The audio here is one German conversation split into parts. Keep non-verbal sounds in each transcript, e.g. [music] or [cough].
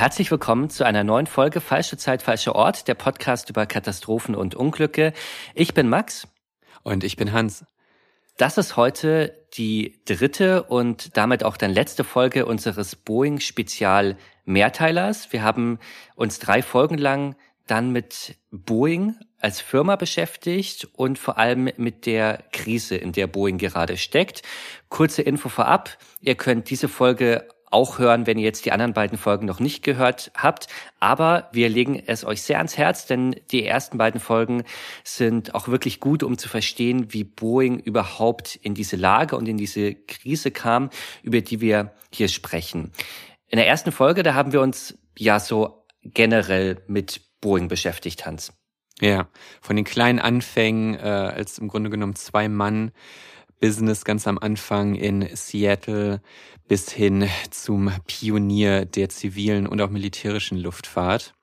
Herzlich willkommen zu einer neuen Folge Falsche Zeit, falscher Ort, der Podcast über Katastrophen und Unglücke. Ich bin Max. Und ich bin Hans. Das ist heute die dritte und damit auch dann letzte Folge unseres Boeing-Spezial Mehrteilers. Wir haben uns drei Folgen lang dann mit Boeing als Firma beschäftigt und vor allem mit der Krise, in der Boeing gerade steckt. Kurze Info vorab. Ihr könnt diese Folge auch hören, wenn ihr jetzt die anderen beiden Folgen noch nicht gehört habt. Aber wir legen es euch sehr ans Herz, denn die ersten beiden Folgen sind auch wirklich gut, um zu verstehen, wie Boeing überhaupt in diese Lage und in diese Krise kam, über die wir hier sprechen. In der ersten Folge, da haben wir uns ja so generell mit Boeing beschäftigt, Hans. Ja, von den kleinen Anfängen äh, als im Grunde genommen zwei Mann Business ganz am Anfang in Seattle bis hin zum Pionier der zivilen und auch militärischen Luftfahrt.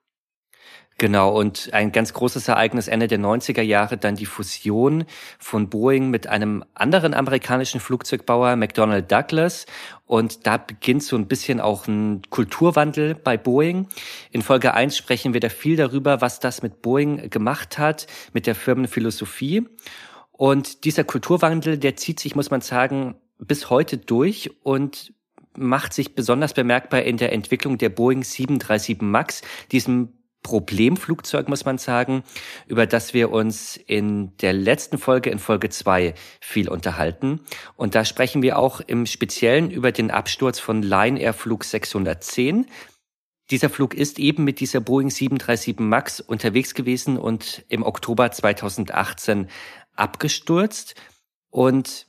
Genau, und ein ganz großes Ereignis Ende der 90er Jahre, dann die Fusion von Boeing mit einem anderen amerikanischen Flugzeugbauer, McDonnell Douglas. Und da beginnt so ein bisschen auch ein Kulturwandel bei Boeing. In Folge 1 sprechen wir da viel darüber, was das mit Boeing gemacht hat, mit der Firmenphilosophie. Und dieser Kulturwandel, der zieht sich, muss man sagen, bis heute durch und macht sich besonders bemerkbar in der Entwicklung der Boeing 737 MAX, diesem Problemflugzeug, muss man sagen, über das wir uns in der letzten Folge, in Folge zwei viel unterhalten. Und da sprechen wir auch im Speziellen über den Absturz von Line Air Flug 610. Dieser Flug ist eben mit dieser Boeing 737 MAX unterwegs gewesen und im Oktober 2018 abgestürzt. Und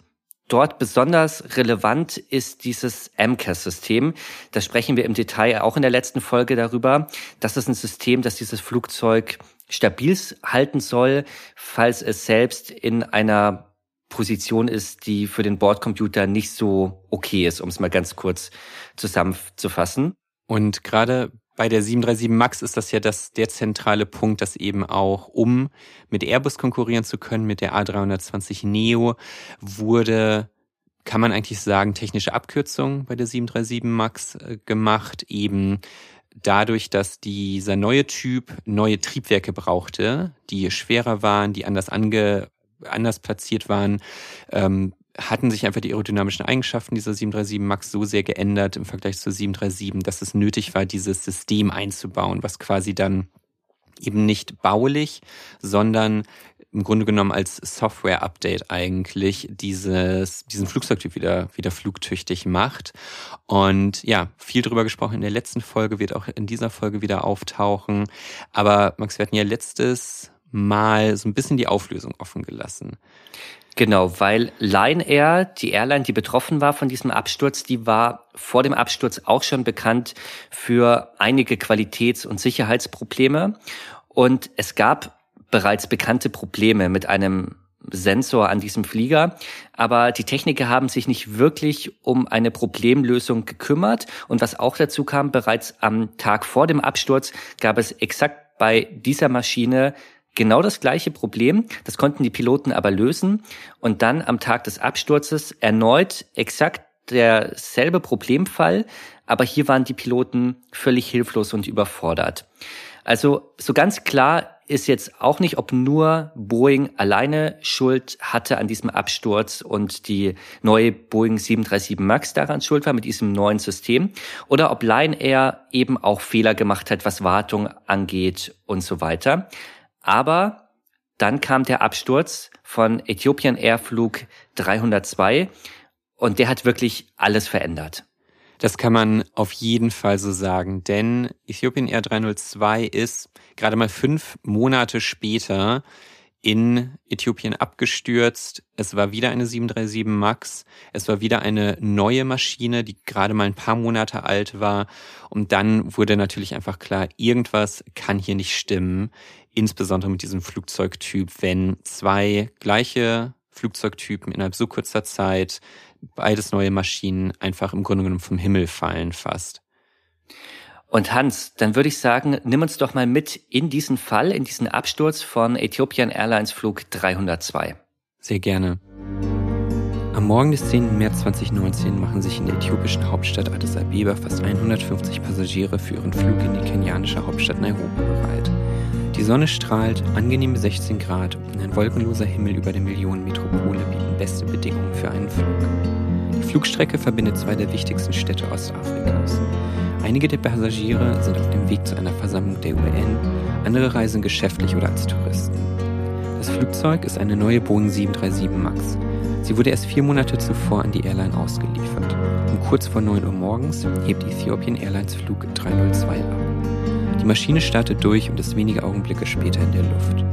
Dort besonders relevant ist dieses MCAS-System. Da sprechen wir im Detail auch in der letzten Folge darüber. Das ist ein System, das dieses Flugzeug stabil halten soll, falls es selbst in einer Position ist, die für den Bordcomputer nicht so okay ist, um es mal ganz kurz zusammenzufassen. Und gerade bei der 737 MAX ist das ja das, der zentrale Punkt, dass eben auch, um mit Airbus konkurrieren zu können, mit der A320 Neo, wurde, kann man eigentlich sagen, technische Abkürzung bei der 737 MAX äh, gemacht, eben dadurch, dass dieser neue Typ neue Triebwerke brauchte, die schwerer waren, die anders ange anders platziert waren, ähm, hatten sich einfach die aerodynamischen Eigenschaften dieser 737 MAX so sehr geändert im Vergleich zur 737, dass es nötig war, dieses System einzubauen, was quasi dann eben nicht baulich, sondern im Grunde genommen als Software-Update eigentlich dieses, diesen Flugzeugtyp wieder, wieder flugtüchtig macht. Und ja, viel drüber gesprochen in der letzten Folge, wird auch in dieser Folge wieder auftauchen. Aber Max, wir hatten ja letztes Mal so ein bisschen die Auflösung offen gelassen. Genau, weil Lion Air, die Airline, die betroffen war von diesem Absturz, die war vor dem Absturz auch schon bekannt für einige Qualitäts- und Sicherheitsprobleme. Und es gab bereits bekannte Probleme mit einem Sensor an diesem Flieger, aber die Techniker haben sich nicht wirklich um eine Problemlösung gekümmert. Und was auch dazu kam, bereits am Tag vor dem Absturz gab es exakt bei dieser Maschine Genau das gleiche Problem, das konnten die Piloten aber lösen und dann am Tag des Absturzes erneut exakt derselbe Problemfall, aber hier waren die Piloten völlig hilflos und überfordert. Also so ganz klar ist jetzt auch nicht, ob nur Boeing alleine Schuld hatte an diesem Absturz und die neue Boeing 737 MAX daran schuld war mit diesem neuen System oder ob Lion Air eben auch Fehler gemacht hat, was Wartung angeht und so weiter. Aber dann kam der Absturz von Ethiopian Airflug 302 und der hat wirklich alles verändert. Das kann man auf jeden Fall so sagen, denn Ethiopian Air 302 ist gerade mal fünf Monate später in Äthiopien abgestürzt. Es war wieder eine 737 MAX. Es war wieder eine neue Maschine, die gerade mal ein paar Monate alt war. Und dann wurde natürlich einfach klar, irgendwas kann hier nicht stimmen. Insbesondere mit diesem Flugzeugtyp, wenn zwei gleiche Flugzeugtypen innerhalb so kurzer Zeit, beides neue Maschinen, einfach im Grunde genommen vom Himmel fallen fast. Und Hans, dann würde ich sagen, nimm uns doch mal mit in diesen Fall, in diesen Absturz von Ethiopian Airlines Flug 302. Sehr gerne. Am Morgen des 10. März 2019 machen sich in der äthiopischen Hauptstadt Addis Abeba fast 150 Passagiere für ihren Flug in die kenianische Hauptstadt Nairobi bereit. Die Sonne strahlt, angenehme 16 Grad und ein wolkenloser Himmel über der Millionenmetropole bieten beste Bedingungen für einen Flug. Die Flugstrecke verbindet zwei der wichtigsten Städte Ostafrikas. Einige der Passagiere sind auf dem Weg zu einer Versammlung der UN, andere reisen geschäftlich oder als Touristen. Das Flugzeug ist eine neue Boeing 737 MAX. Sie wurde erst vier Monate zuvor an die Airline ausgeliefert. Um kurz vor 9 Uhr morgens hebt Ethiopian Airlines Flug 302 ab. Die Maschine startet durch und ist wenige Augenblicke später in der Luft.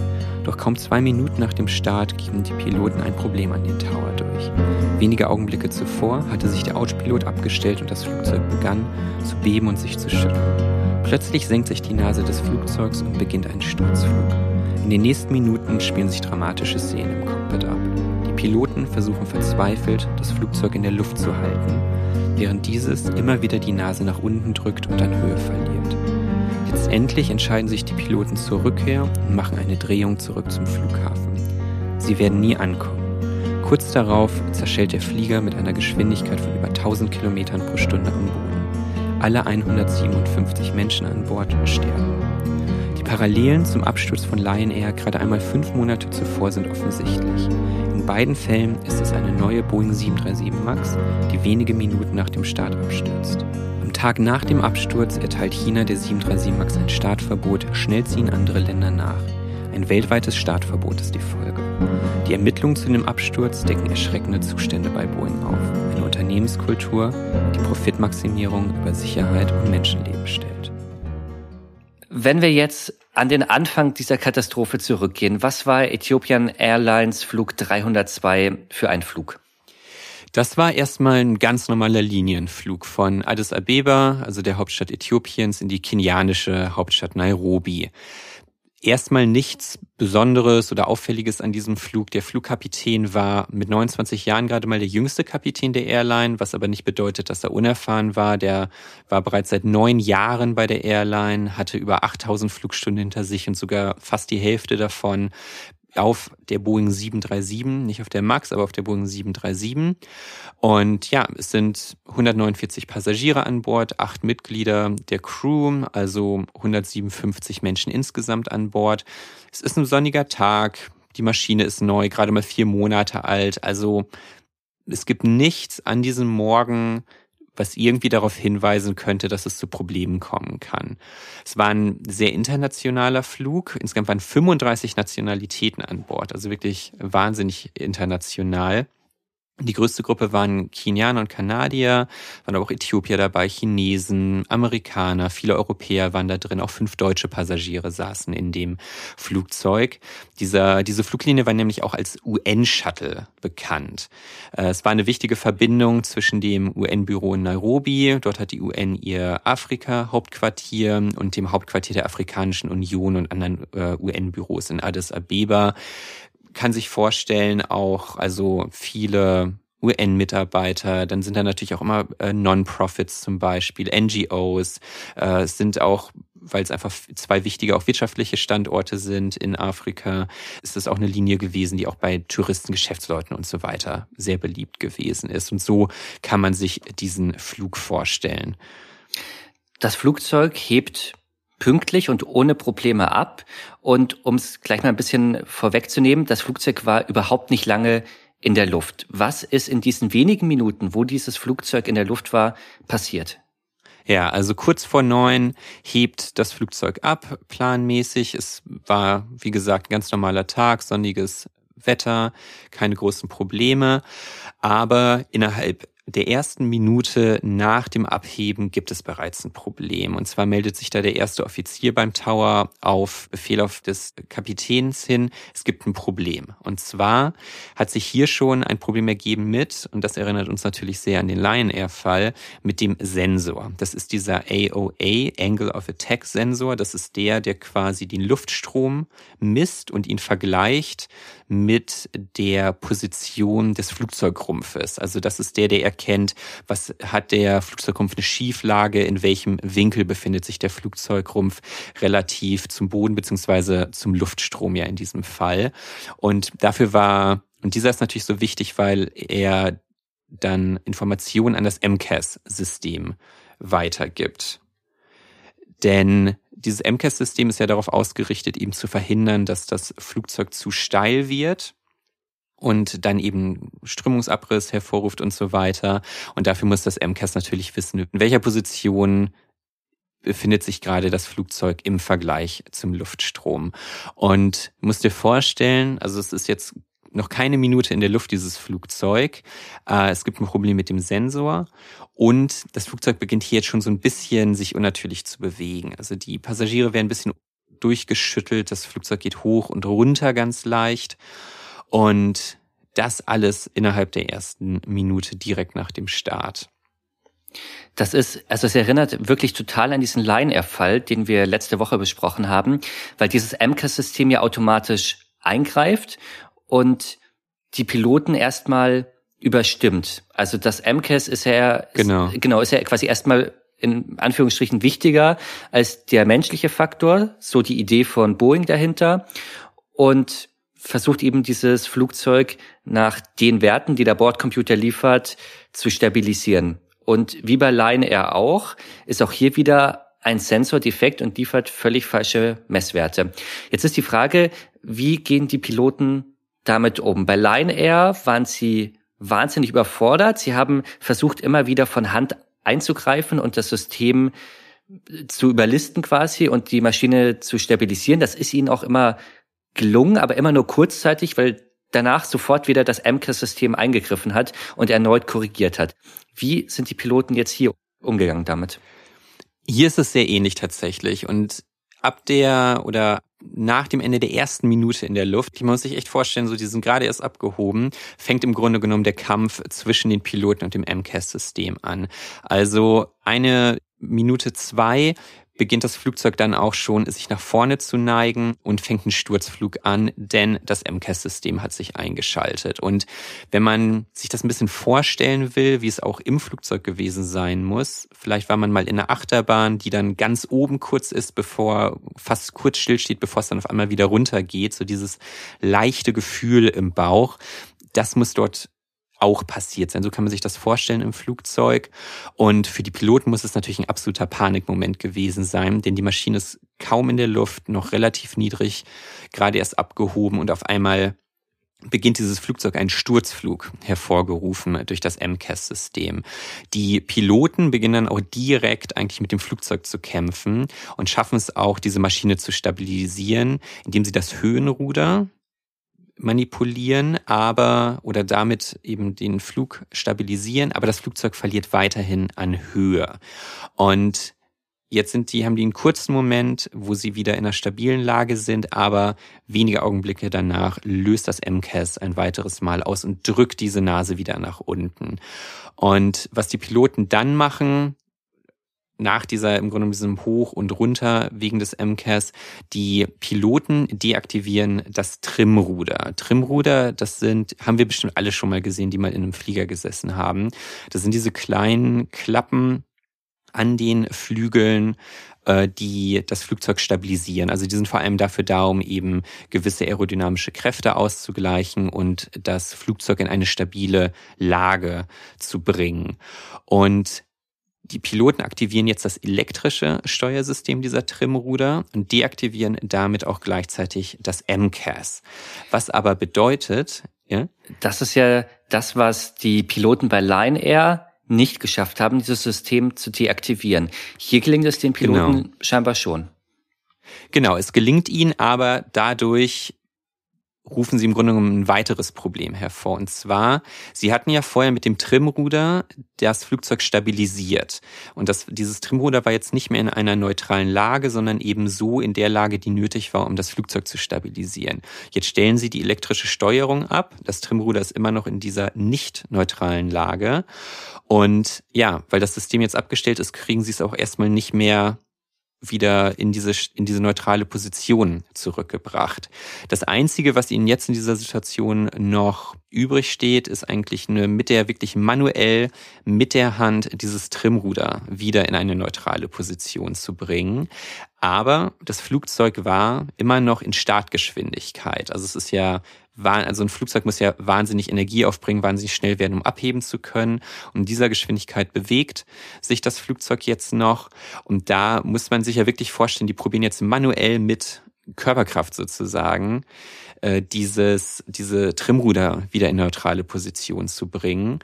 Doch kaum zwei Minuten nach dem Start geben die Piloten ein Problem an den Tower durch. Wenige Augenblicke zuvor hatte sich der Autopilot abgestellt und das Flugzeug begann zu beben und sich zu schütteln. Plötzlich senkt sich die Nase des Flugzeugs und beginnt ein Sturzflug. In den nächsten Minuten spielen sich dramatische Szenen im Cockpit ab. Die Piloten versuchen verzweifelt, das Flugzeug in der Luft zu halten, während dieses immer wieder die Nase nach unten drückt und an Höhe verliert. Letztendlich entscheiden sich die Piloten zur Rückkehr und machen eine Drehung zurück zum Flughafen. Sie werden nie ankommen. Kurz darauf zerschellt der Flieger mit einer Geschwindigkeit von über 1000 Kilometern pro Stunde am Boden. Alle 157 Menschen an Bord sterben. Die Parallelen zum Absturz von Lion Air gerade einmal fünf Monate zuvor sind offensichtlich. In beiden Fällen ist es eine neue Boeing 737 MAX, die wenige Minuten nach dem Start abstürzt. Tag nach dem Absturz erteilt China der 737 MAX ein Startverbot, schnell ziehen andere Länder nach. Ein weltweites Startverbot ist die Folge. Die Ermittlungen zu dem Absturz decken erschreckende Zustände bei Boeing auf. Eine Unternehmenskultur, die Profitmaximierung über Sicherheit und Menschenleben stellt. Wenn wir jetzt an den Anfang dieser Katastrophe zurückgehen, was war Ethiopian Airlines Flug 302 für ein Flug? Das war erstmal ein ganz normaler Linienflug von Addis Abeba, also der Hauptstadt Äthiopiens, in die kenianische Hauptstadt Nairobi. Erstmal nichts Besonderes oder Auffälliges an diesem Flug. Der Flugkapitän war mit 29 Jahren gerade mal der jüngste Kapitän der Airline, was aber nicht bedeutet, dass er unerfahren war. Der war bereits seit neun Jahren bei der Airline, hatte über 8000 Flugstunden hinter sich und sogar fast die Hälfte davon auf der Boeing 737, nicht auf der MAX, aber auf der Boeing 737. Und ja, es sind 149 Passagiere an Bord, acht Mitglieder der Crew, also 157 Menschen insgesamt an Bord. Es ist ein sonniger Tag, die Maschine ist neu, gerade mal vier Monate alt. Also es gibt nichts an diesem Morgen, was irgendwie darauf hinweisen könnte, dass es zu Problemen kommen kann. Es war ein sehr internationaler Flug. Insgesamt waren 35 Nationalitäten an Bord, also wirklich wahnsinnig international. Die größte Gruppe waren Kenianer und Kanadier, waren aber auch Äthiopier dabei, Chinesen, Amerikaner, viele Europäer waren da drin, auch fünf deutsche Passagiere saßen in dem Flugzeug. Dieser, diese Fluglinie war nämlich auch als UN-Shuttle bekannt. Äh, es war eine wichtige Verbindung zwischen dem UN-Büro in Nairobi, dort hat die UN ihr Afrika-Hauptquartier und dem Hauptquartier der Afrikanischen Union und anderen äh, UN-Büros in Addis Abeba kann sich vorstellen, auch also viele UN-Mitarbeiter, dann sind da natürlich auch immer äh, Non-Profits zum Beispiel, NGOs, äh, sind auch, weil es einfach zwei wichtige auch wirtschaftliche Standorte sind in Afrika, ist es auch eine Linie gewesen, die auch bei Touristen, Geschäftsleuten und so weiter sehr beliebt gewesen ist. Und so kann man sich diesen Flug vorstellen. Das Flugzeug hebt pünktlich und ohne Probleme ab. Und um es gleich mal ein bisschen vorwegzunehmen, das Flugzeug war überhaupt nicht lange in der Luft. Was ist in diesen wenigen Minuten, wo dieses Flugzeug in der Luft war, passiert? Ja, also kurz vor neun hebt das Flugzeug ab, planmäßig. Es war, wie gesagt, ein ganz normaler Tag, sonniges Wetter, keine großen Probleme. Aber innerhalb der ersten Minute nach dem Abheben gibt es bereits ein Problem. Und zwar meldet sich da der erste Offizier beim Tower auf Befehl auf des Kapitäns hin, es gibt ein Problem. Und zwar hat sich hier schon ein Problem ergeben mit, und das erinnert uns natürlich sehr an den Lion Air Fall, mit dem Sensor. Das ist dieser AOA, Angle of Attack Sensor. Das ist der, der quasi den Luftstrom misst und ihn vergleicht mit der Position des Flugzeugrumpfes. Also das ist der, der erkennt, was hat der Flugzeugrumpf eine Schieflage, in welchem Winkel befindet sich der Flugzeugrumpf relativ zum Boden beziehungsweise zum Luftstrom ja in diesem Fall. Und dafür war, und dieser ist natürlich so wichtig, weil er dann Informationen an das MCAS-System weitergibt. Denn dieses MCAS-System ist ja darauf ausgerichtet, eben zu verhindern, dass das Flugzeug zu steil wird und dann eben Strömungsabriss hervorruft und so weiter. Und dafür muss das MCAS natürlich wissen, in welcher Position befindet sich gerade das Flugzeug im Vergleich zum Luftstrom. Und musst dir vorstellen, also es ist jetzt noch keine Minute in der Luft, dieses Flugzeug. Äh, es gibt ein Problem mit dem Sensor und das Flugzeug beginnt hier jetzt schon so ein bisschen sich unnatürlich zu bewegen. Also die Passagiere werden ein bisschen durchgeschüttelt, das Flugzeug geht hoch und runter ganz leicht und das alles innerhalb der ersten Minute direkt nach dem Start. Das ist, also es erinnert wirklich total an diesen Line-Air-Fall, den wir letzte Woche besprochen haben, weil dieses MCAS-System ja automatisch eingreift und die Piloten erstmal überstimmt. Also das MCAS ist ja, genau. Ist, genau, ist ja quasi erstmal in Anführungsstrichen wichtiger als der menschliche Faktor, so die Idee von Boeing dahinter und versucht eben dieses Flugzeug nach den Werten, die der Bordcomputer liefert, zu stabilisieren. Und wie bei Line Air auch, ist auch hier wieder ein Sensor defekt und liefert völlig falsche Messwerte. Jetzt ist die Frage, wie gehen die Piloten damit um. Bei Line Air waren sie wahnsinnig überfordert. Sie haben versucht, immer wieder von Hand einzugreifen und das System zu überlisten quasi und die Maschine zu stabilisieren. Das ist ihnen auch immer gelungen, aber immer nur kurzzeitig, weil danach sofort wieder das MCAS-System eingegriffen hat und erneut korrigiert hat. Wie sind die Piloten jetzt hier umgegangen damit? Hier ist es sehr ähnlich tatsächlich und ab der oder nach dem Ende der ersten Minute in der Luft, man muss sich echt vorstellen, so die sind gerade erst abgehoben, fängt im Grunde genommen der Kampf zwischen den Piloten und dem MCAS-System an. Also eine Minute zwei beginnt das Flugzeug dann auch schon, sich nach vorne zu neigen und fängt einen Sturzflug an, denn das MCAS-System hat sich eingeschaltet. Und wenn man sich das ein bisschen vorstellen will, wie es auch im Flugzeug gewesen sein muss, vielleicht war man mal in einer Achterbahn, die dann ganz oben kurz ist, bevor fast kurz stillsteht, bevor es dann auf einmal wieder runtergeht, so dieses leichte Gefühl im Bauch. Das muss dort auch passiert sein. So kann man sich das vorstellen im Flugzeug. Und für die Piloten muss es natürlich ein absoluter Panikmoment gewesen sein, denn die Maschine ist kaum in der Luft, noch relativ niedrig, gerade erst abgehoben und auf einmal beginnt dieses Flugzeug einen Sturzflug hervorgerufen durch das MCAS-System. Die Piloten beginnen dann auch direkt eigentlich mit dem Flugzeug zu kämpfen und schaffen es auch, diese Maschine zu stabilisieren, indem sie das Höhenruder, manipulieren, aber oder damit eben den Flug stabilisieren, aber das Flugzeug verliert weiterhin an Höhe. Und jetzt sind die, haben die einen kurzen Moment, wo sie wieder in einer stabilen Lage sind, aber wenige Augenblicke danach löst das MCAS ein weiteres Mal aus und drückt diese Nase wieder nach unten. Und was die Piloten dann machen, nach dieser, im Grunde diesem Hoch und Runter wegen des MCAS, die Piloten deaktivieren das Trimruder. Trimruder, das sind, haben wir bestimmt alle schon mal gesehen, die mal in einem Flieger gesessen haben. Das sind diese kleinen Klappen an den Flügeln, äh, die das Flugzeug stabilisieren. Also die sind vor allem dafür da, um eben gewisse aerodynamische Kräfte auszugleichen und das Flugzeug in eine stabile Lage zu bringen. Und die Piloten aktivieren jetzt das elektrische Steuersystem dieser Trimruder und deaktivieren damit auch gleichzeitig das MCAS. Was aber bedeutet, ja? Das ist ja das, was die Piloten bei Lion Air nicht geschafft haben, dieses System zu deaktivieren. Hier gelingt es den Piloten genau. scheinbar schon. Genau, es gelingt ihnen aber dadurch rufen sie im Grunde genommen ein weiteres Problem hervor. Und zwar, sie hatten ja vorher mit dem Trimruder das Flugzeug stabilisiert. Und das, dieses Trimruder war jetzt nicht mehr in einer neutralen Lage, sondern eben so in der Lage, die nötig war, um das Flugzeug zu stabilisieren. Jetzt stellen sie die elektrische Steuerung ab. Das Trimruder ist immer noch in dieser nicht neutralen Lage. Und ja, weil das System jetzt abgestellt ist, kriegen sie es auch erstmal nicht mehr wieder in diese, in diese neutrale Position zurückgebracht. Das Einzige, was ihnen jetzt in dieser Situation noch übrig steht, ist eigentlich eine, mit der wirklich manuell mit der Hand dieses Trimruder wieder in eine neutrale Position zu bringen. Aber das Flugzeug war immer noch in Startgeschwindigkeit. Also es ist ja also ein Flugzeug muss ja wahnsinnig Energie aufbringen, wahnsinnig schnell werden, um abheben zu können. Und in dieser Geschwindigkeit bewegt sich das Flugzeug jetzt noch. Und da muss man sich ja wirklich vorstellen, die probieren jetzt manuell mit Körperkraft sozusagen, äh, dieses, diese Trimruder wieder in neutrale Position zu bringen,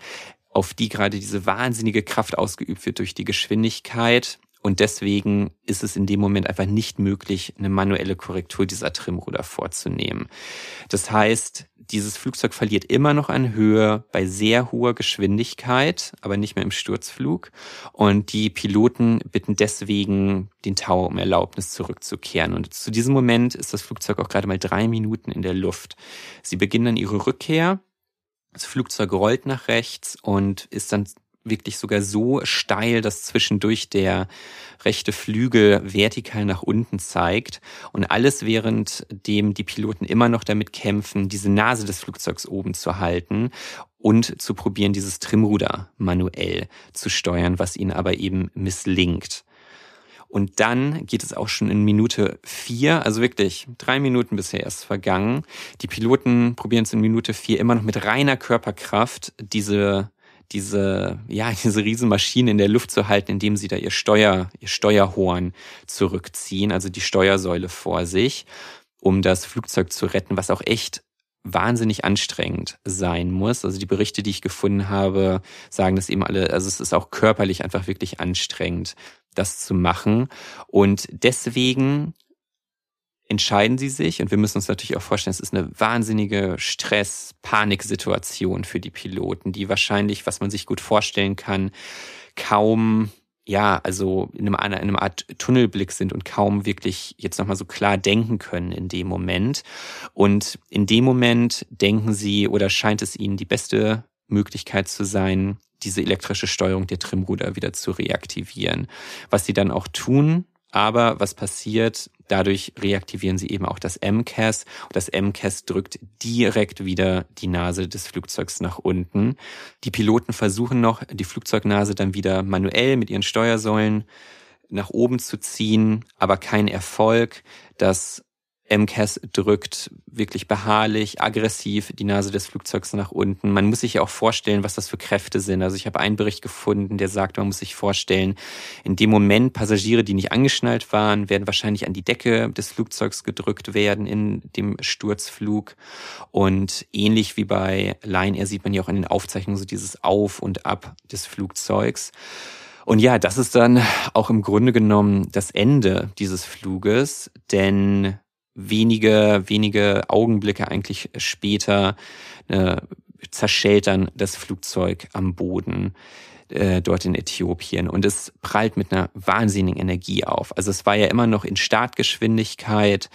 auf die gerade diese wahnsinnige Kraft ausgeübt wird durch die Geschwindigkeit. Und deswegen ist es in dem Moment einfach nicht möglich, eine manuelle Korrektur dieser Trimruder vorzunehmen. Das heißt, dieses Flugzeug verliert immer noch an Höhe bei sehr hoher Geschwindigkeit, aber nicht mehr im Sturzflug. Und die Piloten bitten deswegen den Tower um Erlaubnis zurückzukehren. Und zu diesem Moment ist das Flugzeug auch gerade mal drei Minuten in der Luft. Sie beginnen dann ihre Rückkehr. Das Flugzeug rollt nach rechts und ist dann wirklich sogar so steil, dass zwischendurch der rechte Flügel vertikal nach unten zeigt und alles während dem die Piloten immer noch damit kämpfen, diese Nase des Flugzeugs oben zu halten und zu probieren, dieses Trimruder manuell zu steuern, was ihnen aber eben misslingt. Und dann geht es auch schon in Minute vier, also wirklich drei Minuten bisher erst vergangen. Die Piloten probieren es in Minute vier immer noch mit reiner Körperkraft, diese diese, ja, [laughs] diese Riesenmaschine in der Luft zu halten, indem sie da ihr Steuer, ihr Steuerhorn zurückziehen, also die Steuersäule vor sich, um das Flugzeug zu retten, was auch echt wahnsinnig anstrengend sein muss. Also die Berichte, die ich gefunden habe, sagen das eben alle, also es ist auch körperlich einfach wirklich anstrengend, das zu machen. Und deswegen entscheiden sie sich, und wir müssen uns natürlich auch vorstellen, es ist eine wahnsinnige Stress-Panik-Situation für die Piloten, die wahrscheinlich, was man sich gut vorstellen kann, kaum ja, also in einem, in einem Art Tunnelblick sind und kaum wirklich jetzt nochmal so klar denken können in dem Moment. Und in dem Moment denken sie oder scheint es ihnen die beste Möglichkeit zu sein, diese elektrische Steuerung der Trimruder wieder zu reaktivieren. Was sie dann auch tun, aber was passiert? Dadurch reaktivieren sie eben auch das MCAS das MCAS drückt direkt wieder die Nase des Flugzeugs nach unten. Die Piloten versuchen noch, die Flugzeugnase dann wieder manuell mit ihren Steuersäulen nach oben zu ziehen, aber kein Erfolg. Das MCAS drückt wirklich beharrlich, aggressiv die Nase des Flugzeugs nach unten. Man muss sich ja auch vorstellen, was das für Kräfte sind. Also ich habe einen Bericht gefunden, der sagt, man muss sich vorstellen, in dem Moment Passagiere, die nicht angeschnallt waren, werden wahrscheinlich an die Decke des Flugzeugs gedrückt werden in dem Sturzflug. Und ähnlich wie bei Lion Air sieht man ja auch in den Aufzeichnungen so dieses Auf und Ab des Flugzeugs. Und ja, das ist dann auch im Grunde genommen das Ende dieses Fluges, denn wenige, wenige Augenblicke eigentlich später äh, zerschellt dann das Flugzeug am Boden äh, dort in Äthiopien. Und es prallt mit einer wahnsinnigen Energie auf. Also es war ja immer noch in Startgeschwindigkeit,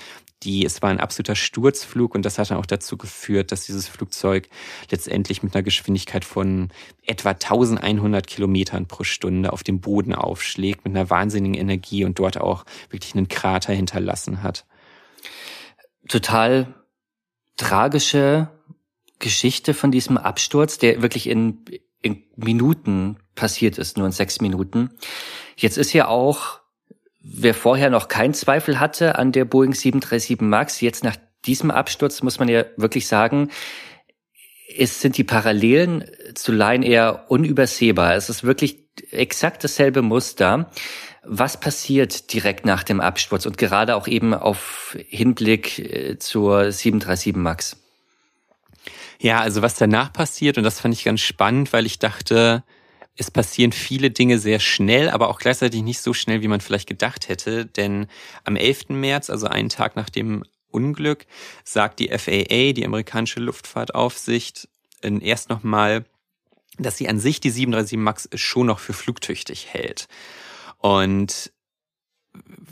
die, es war ein absoluter Sturzflug und das hat dann auch dazu geführt, dass dieses Flugzeug letztendlich mit einer Geschwindigkeit von etwa 1100 Kilometern pro Stunde auf dem Boden aufschlägt, mit einer wahnsinnigen Energie und dort auch wirklich einen Krater hinterlassen hat total tragische Geschichte von diesem Absturz, der wirklich in, in Minuten passiert ist, nur in sechs Minuten. Jetzt ist ja auch, wer vorher noch keinen Zweifel hatte an der Boeing 737 MAX, jetzt nach diesem Absturz muss man ja wirklich sagen, es sind die Parallelen zu Line eher unübersehbar. Es ist wirklich exakt dasselbe Muster. Was passiert direkt nach dem Absturz und gerade auch eben auf Hinblick äh, zur 737 MAX? Ja, also was danach passiert, und das fand ich ganz spannend, weil ich dachte, es passieren viele Dinge sehr schnell, aber auch gleichzeitig nicht so schnell, wie man vielleicht gedacht hätte. Denn am 11. März, also einen Tag nach dem Unglück sagt die FAA, die amerikanische Luftfahrtaufsicht, erst nochmal, dass sie an sich die 737 MAX schon noch für flugtüchtig hält. Und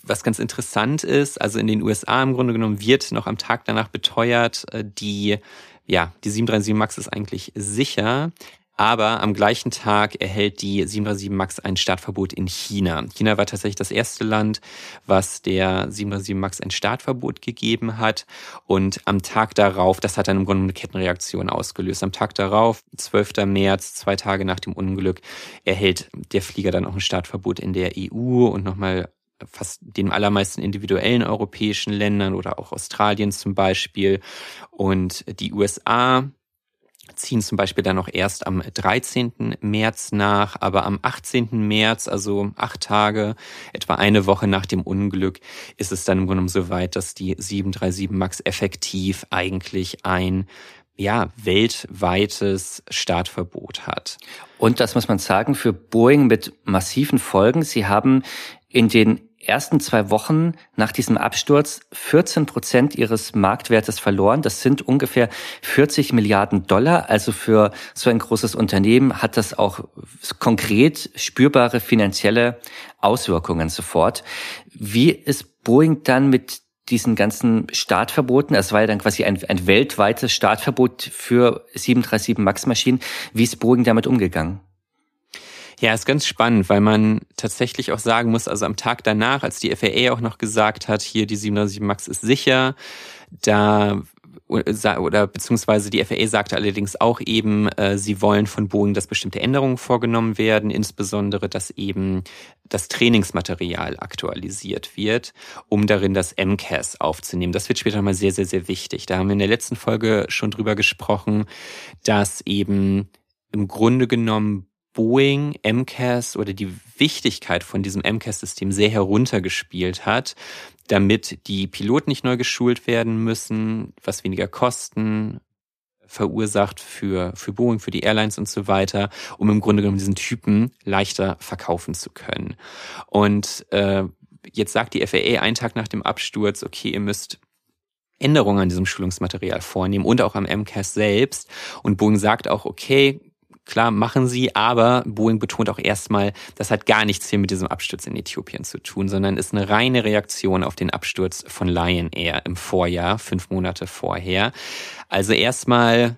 was ganz interessant ist, also in den USA im Grunde genommen wird noch am Tag danach beteuert, äh, die, ja, die 737 MAX ist eigentlich sicher. Aber am gleichen Tag erhält die 737 MAX ein Startverbot in China. China war tatsächlich das erste Land, was der 737 MAX ein Startverbot gegeben hat. Und am Tag darauf, das hat dann im Grunde eine Kettenreaktion ausgelöst. Am Tag darauf, 12. März, zwei Tage nach dem Unglück, erhält der Flieger dann auch ein Startverbot in der EU und nochmal fast den allermeisten individuellen europäischen Ländern oder auch Australien zum Beispiel. Und die USA ziehen zum Beispiel dann noch erst am 13. März nach, aber am 18. März, also acht Tage, etwa eine Woche nach dem Unglück, ist es dann im Grunde so weit, dass die 737 MAX effektiv eigentlich ein ja, weltweites Startverbot hat. Und das muss man sagen, für Boeing mit massiven Folgen. Sie haben in den ersten zwei Wochen nach diesem Absturz 14 Prozent ihres Marktwertes verloren. Das sind ungefähr 40 Milliarden Dollar. Also für so ein großes Unternehmen hat das auch konkret spürbare finanzielle Auswirkungen sofort. Wie ist Boeing dann mit diesen ganzen Startverboten, es war ja dann quasi ein, ein weltweites Startverbot für 737 MAX-Maschinen. Wie ist Boeing damit umgegangen? Ja, ist ganz spannend, weil man tatsächlich auch sagen muss, also am Tag danach, als die FAA auch noch gesagt hat, hier die 737 MAX ist sicher, da oder beziehungsweise die FAA sagte allerdings auch eben, äh, sie wollen von Boeing, dass bestimmte Änderungen vorgenommen werden, insbesondere, dass eben das Trainingsmaterial aktualisiert wird, um darin das MCAS aufzunehmen. Das wird später mal sehr, sehr, sehr wichtig. Da haben wir in der letzten Folge schon drüber gesprochen, dass eben im Grunde genommen Boeing MCAS oder die Wichtigkeit von diesem MCAS-System sehr heruntergespielt hat, damit die Piloten nicht neu geschult werden müssen, was weniger Kosten verursacht für, für Boeing, für die Airlines und so weiter, um im Grunde genommen diesen Typen leichter verkaufen zu können. Und äh, jetzt sagt die FAA einen Tag nach dem Absturz, okay, ihr müsst Änderungen an diesem Schulungsmaterial vornehmen und auch am MCAS selbst. Und Boeing sagt auch, okay, Klar, machen sie, aber Boeing betont auch erstmal, das hat gar nichts hier mit diesem Absturz in Äthiopien zu tun, sondern ist eine reine Reaktion auf den Absturz von Lion Air im Vorjahr, fünf Monate vorher. Also erstmal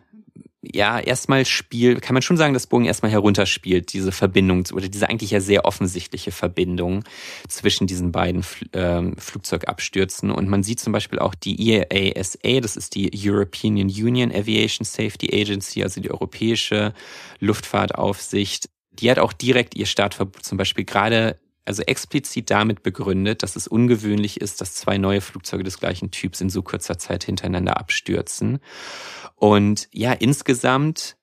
ja, erstmal spielt, kann man schon sagen, dass Boeing erstmal herunterspielt, diese Verbindung oder diese eigentlich ja sehr offensichtliche Verbindung zwischen diesen beiden ähm, Flugzeugabstürzen. Und man sieht zum Beispiel auch die EASA, das ist die European Union Aviation Safety Agency, also die europäische Luftfahrtaufsicht. Die hat auch direkt ihr Startverbot zum Beispiel gerade also explizit damit begründet, dass es ungewöhnlich ist, dass zwei neue Flugzeuge des gleichen Typs in so kurzer Zeit hintereinander abstürzen. Und ja, insgesamt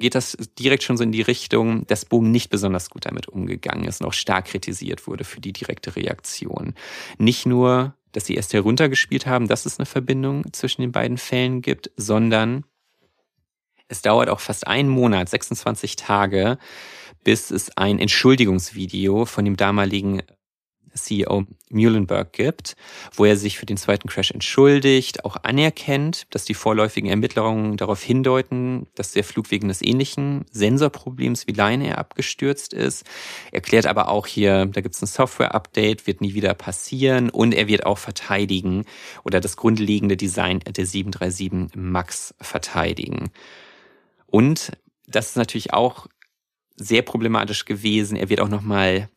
geht das direkt schon so in die Richtung, dass Boeing nicht besonders gut damit umgegangen ist und auch stark kritisiert wurde für die direkte Reaktion. Nicht nur, dass sie erst heruntergespielt haben, dass es eine Verbindung zwischen den beiden Fällen gibt, sondern es dauert auch fast einen Monat, 26 Tage, bis es ein Entschuldigungsvideo von dem damaligen CEO Muhlenberg gibt, wo er sich für den zweiten Crash entschuldigt, auch anerkennt, dass die vorläufigen Ermittlungen darauf hindeuten, dass der Flug wegen des ähnlichen Sensorproblems wie Air abgestürzt ist. Erklärt aber auch hier, da gibt es ein Software-Update, wird nie wieder passieren und er wird auch verteidigen oder das grundlegende Design der 737 MAX verteidigen. Und das ist natürlich auch sehr problematisch gewesen. Er wird auch nochmal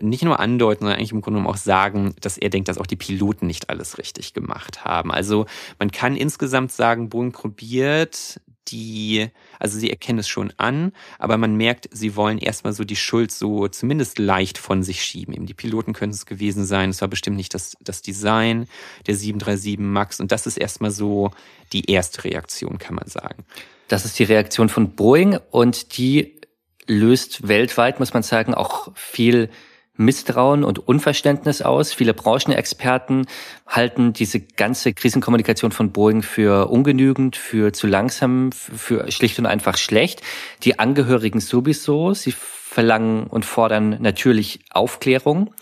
nicht nur andeuten, sondern eigentlich im Grunde genommen auch sagen, dass er denkt, dass auch die Piloten nicht alles richtig gemacht haben. Also man kann insgesamt sagen, Boeing probiert die, also sie erkennen es schon an, aber man merkt, sie wollen erstmal so die Schuld so zumindest leicht von sich schieben. Eben die Piloten können es gewesen sein, es war bestimmt nicht das, das Design der 737 MAX und das ist erstmal so die erste Reaktion, kann man sagen. Das ist die Reaktion von Boeing und die löst weltweit, muss man sagen, auch viel Misstrauen und Unverständnis aus. Viele Branchenexperten halten diese ganze Krisenkommunikation von Boeing für ungenügend, für zu langsam, für schlicht und einfach schlecht. Die Angehörigen sowieso. Sie verlangen und fordern natürlich Aufklärung.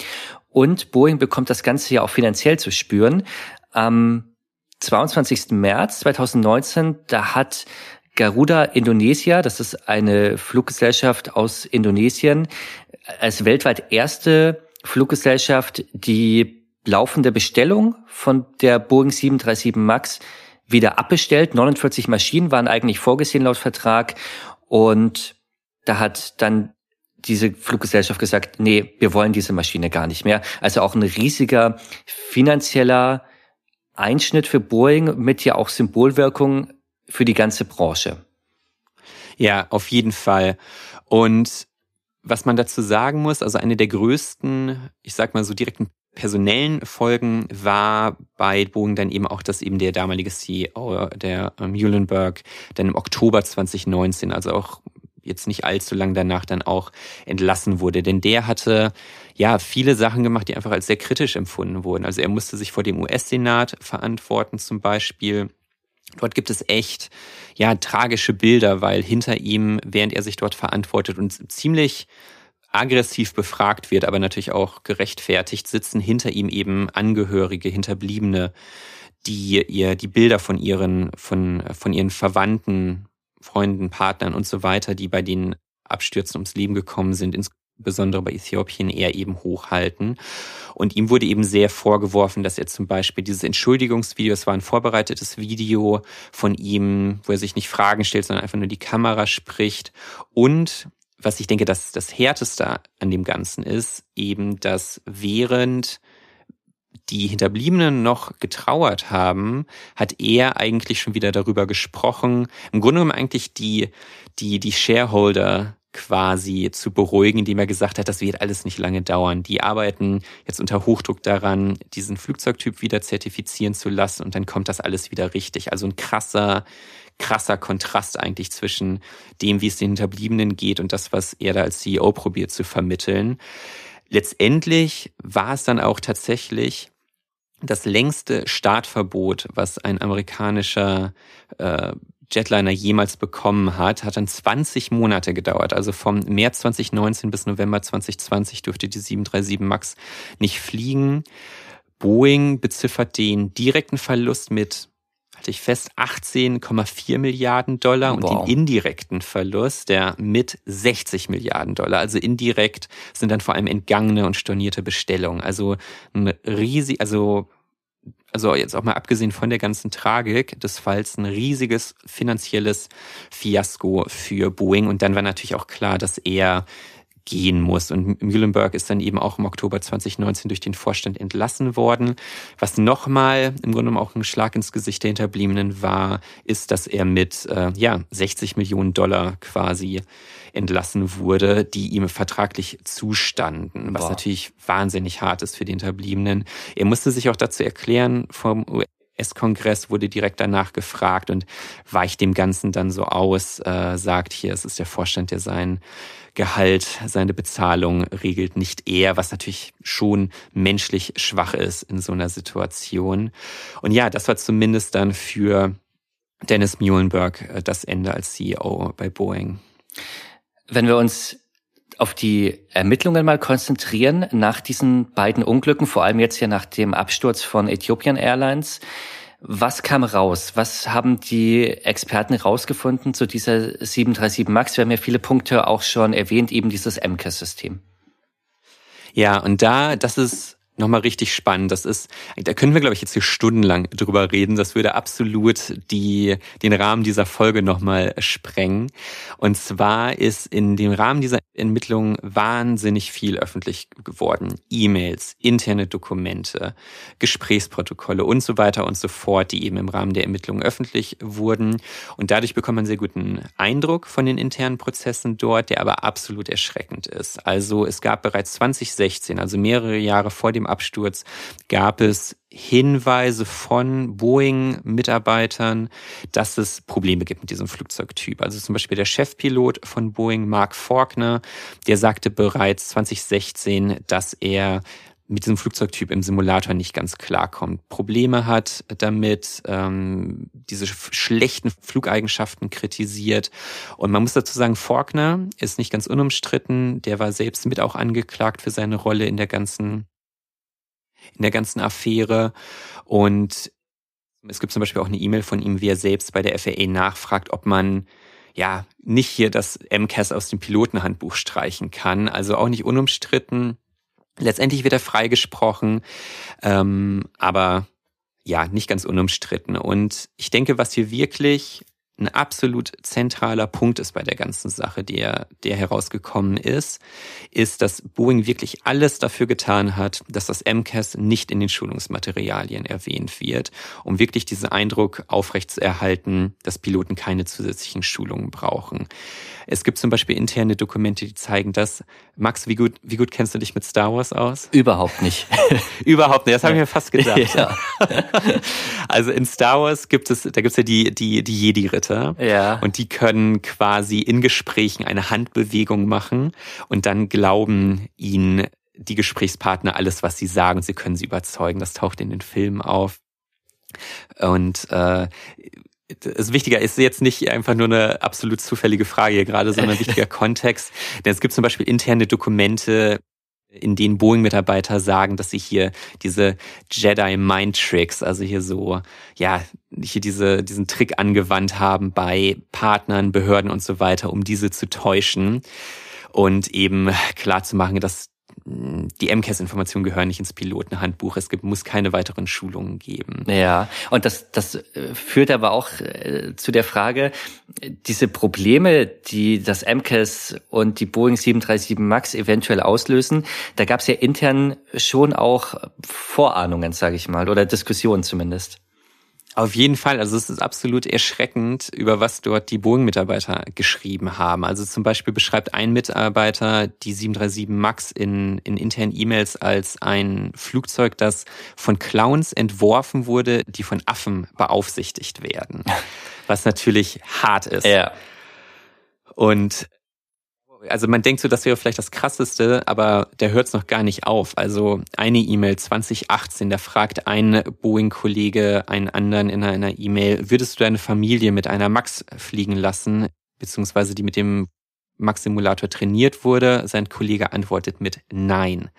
Und Boeing bekommt das Ganze ja auch finanziell zu spüren. Am 22. März 2019, da hat Garuda Indonesia, das ist eine Fluggesellschaft aus Indonesien, als weltweit erste Fluggesellschaft die laufende Bestellung von der Boeing 737 MAX wieder abbestellt. 49 Maschinen waren eigentlich vorgesehen laut Vertrag und da hat dann diese Fluggesellschaft gesagt, nee, wir wollen diese Maschine gar nicht mehr. Also auch ein riesiger finanzieller Einschnitt für Boeing mit ja auch Symbolwirkung für die ganze Branche. Ja, auf jeden Fall. Und was man dazu sagen muss, also eine der größten, ich sag mal so direkten personellen Folgen war bei Boeing dann eben auch, dass eben der damalige CEO, der Muhlenberg, dann im Oktober 2019, also auch jetzt nicht allzu lang danach dann auch entlassen wurde. Denn der hatte ja viele Sachen gemacht, die einfach als sehr kritisch empfunden wurden. Also er musste sich vor dem US-Senat verantworten zum Beispiel. Dort gibt es echt, ja, tragische Bilder, weil hinter ihm, während er sich dort verantwortet und ziemlich aggressiv befragt wird, aber natürlich auch gerechtfertigt, sitzen hinter ihm eben Angehörige, Hinterbliebene, die ihr die Bilder von ihren, von, von ihren Verwandten Freunden, Partnern und so weiter, die bei den Abstürzen ums Leben gekommen sind, insbesondere bei Äthiopien, eher eben hochhalten. Und ihm wurde eben sehr vorgeworfen, dass er zum Beispiel dieses Entschuldigungsvideo, es war ein vorbereitetes Video von ihm, wo er sich nicht Fragen stellt, sondern einfach nur die Kamera spricht. Und was ich denke, dass das Härteste an dem Ganzen ist, eben, dass während die Hinterbliebenen noch getrauert haben, hat er eigentlich schon wieder darüber gesprochen, im Grunde genommen eigentlich die, die, die Shareholder quasi zu beruhigen, indem er gesagt hat, das wird alles nicht lange dauern. Die arbeiten jetzt unter Hochdruck daran, diesen Flugzeugtyp wieder zertifizieren zu lassen und dann kommt das alles wieder richtig. Also ein krasser, krasser Kontrast eigentlich zwischen dem, wie es den Hinterbliebenen geht und das, was er da als CEO probiert zu vermitteln. Letztendlich war es dann auch tatsächlich das längste Startverbot, was ein amerikanischer äh, Jetliner jemals bekommen hat, hat dann 20 Monate gedauert. Also vom März 2019 bis November 2020 durfte die 737 MAX nicht fliegen. Boeing beziffert den direkten Verlust mit, halte ich fest, 18,4 Milliarden Dollar wow. und den indirekten Verlust der mit 60 Milliarden Dollar. Also indirekt sind dann vor allem entgangene und stornierte Bestellungen. Also ein riesig, also also jetzt auch mal abgesehen von der ganzen Tragik des Falls, ein riesiges finanzielles Fiasko für Boeing. Und dann war natürlich auch klar, dass er gehen muss. Und Mühlenberg ist dann eben auch im Oktober 2019 durch den Vorstand entlassen worden. Was nochmal im Grunde genommen auch ein Schlag ins Gesicht der Hinterbliebenen war, ist, dass er mit äh, ja 60 Millionen Dollar quasi entlassen wurde, die ihm vertraglich zustanden, was Boah. natürlich wahnsinnig hart ist für die Hinterbliebenen. Er musste sich auch dazu erklären vom US-Kongress wurde direkt danach gefragt und weicht dem Ganzen dann so aus, äh, sagt hier, es ist der Vorstand, der sein Gehalt, seine Bezahlung regelt, nicht er, was natürlich schon menschlich schwach ist in so einer Situation. Und ja, das war zumindest dann für Dennis Muhlenberg äh, das Ende als CEO bei Boeing. Wenn wir uns auf die Ermittlungen mal konzentrieren nach diesen beiden Unglücken, vor allem jetzt ja nach dem Absturz von Ethiopian Airlines. Was kam raus? Was haben die Experten rausgefunden zu dieser 737 MAX? Wir haben ja viele Punkte auch schon erwähnt, eben dieses MCAS-System. Ja, und da, das ist nochmal richtig spannend. Das ist, da können wir, glaube ich, jetzt hier stundenlang drüber reden. Das würde absolut die, den Rahmen dieser Folge nochmal sprengen. Und zwar ist in dem Rahmen dieser Ermittlungen wahnsinnig viel öffentlich geworden. E-Mails, interne Dokumente, Gesprächsprotokolle und so weiter und so fort, die eben im Rahmen der Ermittlungen öffentlich wurden. Und dadurch bekommt man sehr guten Eindruck von den internen Prozessen dort, der aber absolut erschreckend ist. Also es gab bereits 2016, also mehrere Jahre vor dem Absturz gab es Hinweise von Boeing-Mitarbeitern, dass es Probleme gibt mit diesem Flugzeugtyp. Also zum Beispiel der Chefpilot von Boeing, Mark Faulkner, der sagte bereits 2016, dass er mit diesem Flugzeugtyp im Simulator nicht ganz klarkommt, Probleme hat damit, ähm, diese schlechten Flugeigenschaften kritisiert. Und man muss dazu sagen, Faulkner ist nicht ganz unumstritten, der war selbst mit auch angeklagt für seine Rolle in der ganzen in der ganzen Affäre. Und Es gibt zum Beispiel auch eine E-Mail von ihm, wie er selbst bei der FAA nachfragt, ob man ja nicht hier das MCAS aus dem Pilotenhandbuch streichen kann. Also auch nicht unumstritten. Letztendlich wird er freigesprochen, ähm, aber ja, nicht ganz unumstritten. Und ich denke, was hier wirklich ein absolut zentraler Punkt ist bei der ganzen Sache, der, der herausgekommen ist, ist, dass Boeing wirklich alles dafür getan hat, dass das MCAS nicht in den Schulungsmaterialien erwähnt wird, um wirklich diesen Eindruck aufrechtzuerhalten, dass Piloten keine zusätzlichen Schulungen brauchen. Es gibt zum Beispiel interne Dokumente, die zeigen das. Max, wie gut, wie gut kennst du dich mit Star Wars aus? Überhaupt nicht. [laughs] Überhaupt nicht, das habe ich mir fast gedacht. [laughs] Ja. [laughs] also in Star Wars gibt es, da gibt es ja die, die, die Jedi-Ritter. Ja. Und die können quasi in Gesprächen eine Handbewegung machen und dann glauben ihnen die Gesprächspartner alles, was sie sagen. Sie können sie überzeugen. Das taucht in den Filmen auf. Und äh, das Wichtiger ist jetzt nicht einfach nur eine absolut zufällige Frage hier gerade, sondern ein wichtiger [laughs] Kontext. Denn es gibt zum Beispiel interne Dokumente, in denen Boeing-Mitarbeiter sagen, dass sie hier diese Jedi Mind Tricks, also hier so, ja, hier diese, diesen Trick angewandt haben bei Partnern, Behörden und so weiter, um diese zu täuschen und eben klar zu machen, dass die MCAS-Informationen gehören nicht ins Pilotenhandbuch. Es gibt, muss keine weiteren Schulungen geben. Ja, und das, das äh, führt aber auch äh, zu der Frage, diese Probleme, die das MCAS und die Boeing 737 MAX eventuell auslösen, da gab es ja intern schon auch Vorahnungen, sage ich mal, oder Diskussionen zumindest. Auf jeden Fall, also es ist absolut erschreckend, über was dort die Boeing-Mitarbeiter geschrieben haben. Also zum Beispiel beschreibt ein Mitarbeiter die 737 MAX in, in internen E-Mails als ein Flugzeug, das von Clowns entworfen wurde, die von Affen beaufsichtigt werden. [laughs] Was natürlich hart ist. Ja. Und also man denkt so, das wäre vielleicht das Krasseste, aber der hört es noch gar nicht auf. Also eine E-Mail 2018, da fragt ein Boeing-Kollege einen anderen in einer E-Mail, würdest du deine Familie mit einer Max fliegen lassen, beziehungsweise die mit dem Max-Simulator trainiert wurde? Sein Kollege antwortet mit Nein.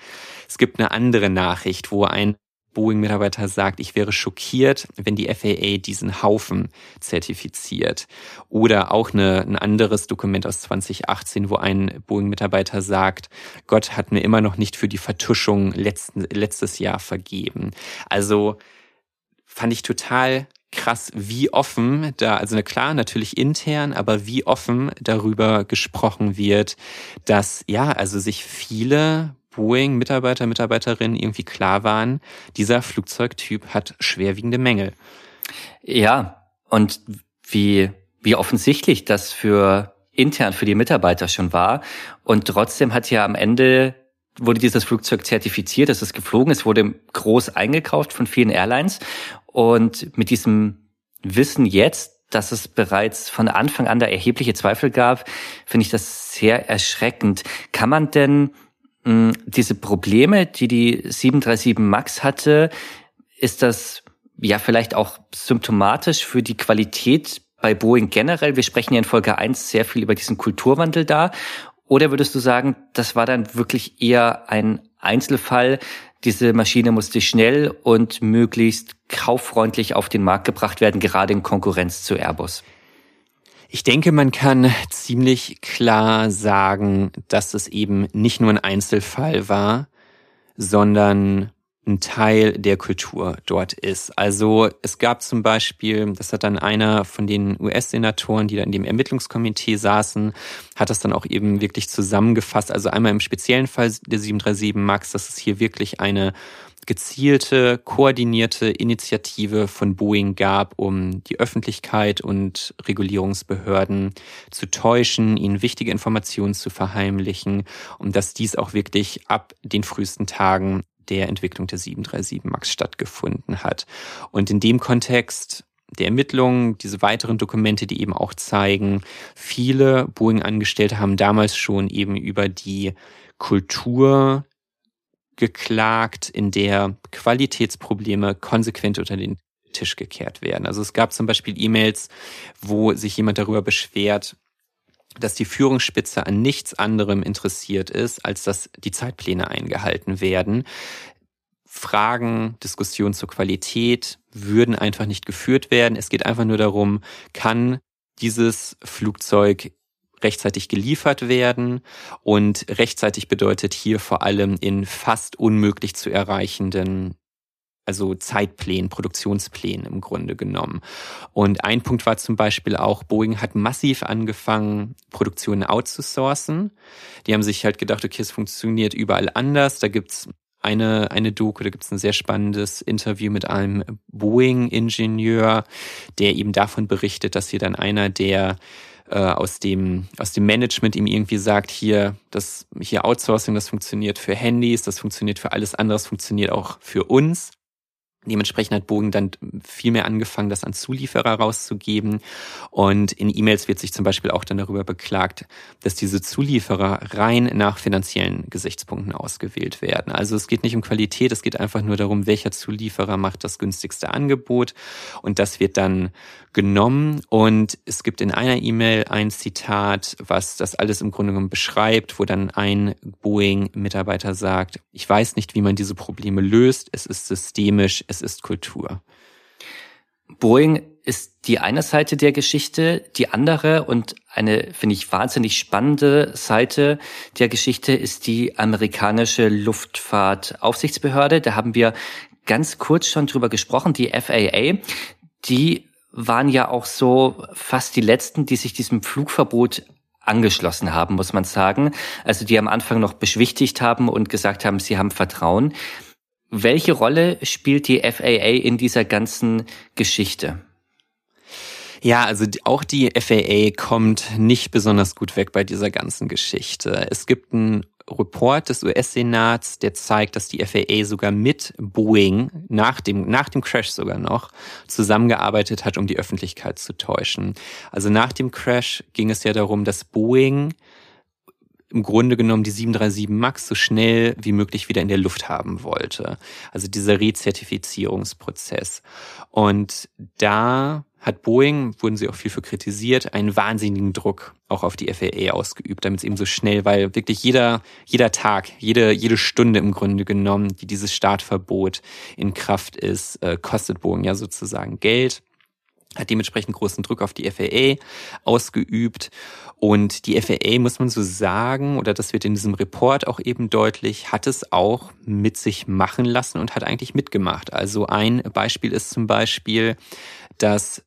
Es gibt eine andere Nachricht, wo ein Boeing-Mitarbeiter sagt, ich wäre schockiert, wenn die FAA diesen Haufen zertifiziert. Oder auch eine, ein anderes Dokument aus 2018, wo ein Boeing-Mitarbeiter sagt, Gott hat mir immer noch nicht für die Vertuschung letzten, letztes Jahr vergeben. Also fand ich total krass, wie offen da, also klar, natürlich intern, aber wie offen darüber gesprochen wird, dass ja, also sich viele Boeing-Mitarbeiter, Mitarbeiterinnen irgendwie klar waren, dieser Flugzeugtyp hat schwerwiegende Mängel. Ja, und wie, wie offensichtlich das für intern für die Mitarbeiter schon war. Und trotzdem hat ja am Ende wurde dieses Flugzeug zertifiziert, es ist geflogen, es wurde groß eingekauft von vielen Airlines. Und mit diesem Wissen jetzt, dass es bereits von Anfang an da erhebliche Zweifel gab, finde ich das sehr erschreckend. Kann man denn diese Probleme, die die 737 MAX hatte, ist das ja vielleicht auch symptomatisch für die Qualität bei Boeing generell? Wir sprechen ja in Folge 1 sehr viel über diesen Kulturwandel da. Oder würdest du sagen, das war dann wirklich eher ein Einzelfall? Diese Maschine musste schnell und möglichst kauffreundlich auf den Markt gebracht werden, gerade in Konkurrenz zu Airbus. Ich denke, man kann ziemlich klar sagen, dass es eben nicht nur ein Einzelfall war, sondern ein Teil der Kultur dort ist. Also es gab zum Beispiel, das hat dann einer von den US-Senatoren, die da in dem Ermittlungskomitee saßen, hat das dann auch eben wirklich zusammengefasst. Also einmal im speziellen Fall der 737 MAX, dass es hier wirklich eine gezielte, koordinierte Initiative von Boeing gab, um die Öffentlichkeit und Regulierungsbehörden zu täuschen, ihnen wichtige Informationen zu verheimlichen und dass dies auch wirklich ab den frühesten Tagen der Entwicklung der 737 MAX stattgefunden hat. Und in dem Kontext der Ermittlungen, diese weiteren Dokumente, die eben auch zeigen, viele Boeing-Angestellte haben damals schon eben über die Kultur geklagt, in der Qualitätsprobleme konsequent unter den Tisch gekehrt werden. Also es gab zum Beispiel E-Mails, wo sich jemand darüber beschwert, dass die Führungsspitze an nichts anderem interessiert ist, als dass die Zeitpläne eingehalten werden. Fragen, Diskussionen zur Qualität würden einfach nicht geführt werden. Es geht einfach nur darum, kann dieses Flugzeug rechtzeitig geliefert werden und rechtzeitig bedeutet hier vor allem in fast unmöglich zu erreichenden also Zeitplänen, Produktionsplänen im Grunde genommen. Und ein Punkt war zum Beispiel auch, Boeing hat massiv angefangen, Produktionen outzusourcen. Die haben sich halt gedacht, okay, es funktioniert überall anders. Da gibt's eine, eine Doku, da gibt's ein sehr spannendes Interview mit einem Boeing-Ingenieur, der eben davon berichtet, dass hier dann einer der äh, aus dem aus dem Management ihm irgendwie sagt, hier das hier Outsourcing, das funktioniert für Handys, das funktioniert für alles andere, das funktioniert auch für uns. Dementsprechend hat Bogen dann viel mehr angefangen, das an Zulieferer rauszugeben. Und in E-Mails wird sich zum Beispiel auch dann darüber beklagt, dass diese Zulieferer rein nach finanziellen Gesichtspunkten ausgewählt werden. Also es geht nicht um Qualität, es geht einfach nur darum, welcher Zulieferer macht das günstigste Angebot. Und das wird dann genommen. Und es gibt in einer E-Mail ein Zitat, was das alles im Grunde genommen beschreibt, wo dann ein Boeing-Mitarbeiter sagt, ich weiß nicht, wie man diese Probleme löst. Es ist systemisch, es ist Kultur. Boeing ist die eine Seite der Geschichte, die andere und eine, finde ich, wahnsinnig spannende Seite der Geschichte ist die amerikanische Luftfahrtaufsichtsbehörde. Da haben wir ganz kurz schon drüber gesprochen, die FAA. Die waren ja auch so fast die letzten, die sich diesem Flugverbot angeschlossen haben, muss man sagen. Also die am Anfang noch beschwichtigt haben und gesagt haben, sie haben Vertrauen. Welche Rolle spielt die FAA in dieser ganzen Geschichte? Ja, also auch die FAA kommt nicht besonders gut weg bei dieser ganzen Geschichte. Es gibt einen Report des US-Senats, der zeigt, dass die FAA sogar mit Boeing nach dem, nach dem Crash sogar noch zusammengearbeitet hat, um die Öffentlichkeit zu täuschen. Also nach dem Crash ging es ja darum, dass Boeing im Grunde genommen die 737 MAX so schnell wie möglich wieder in der Luft haben wollte. Also dieser Rezertifizierungsprozess. Und da hat Boeing, wurden sie auch viel für kritisiert, einen wahnsinnigen Druck auch auf die FAA ausgeübt, damit es eben so schnell, weil wirklich jeder, jeder Tag, jede, jede Stunde im Grunde genommen, die dieses Startverbot in Kraft ist, äh, kostet Boeing ja sozusagen Geld hat dementsprechend großen Druck auf die FAA ausgeübt. Und die FAA, muss man so sagen, oder das wird in diesem Report auch eben deutlich, hat es auch mit sich machen lassen und hat eigentlich mitgemacht. Also ein Beispiel ist zum Beispiel, dass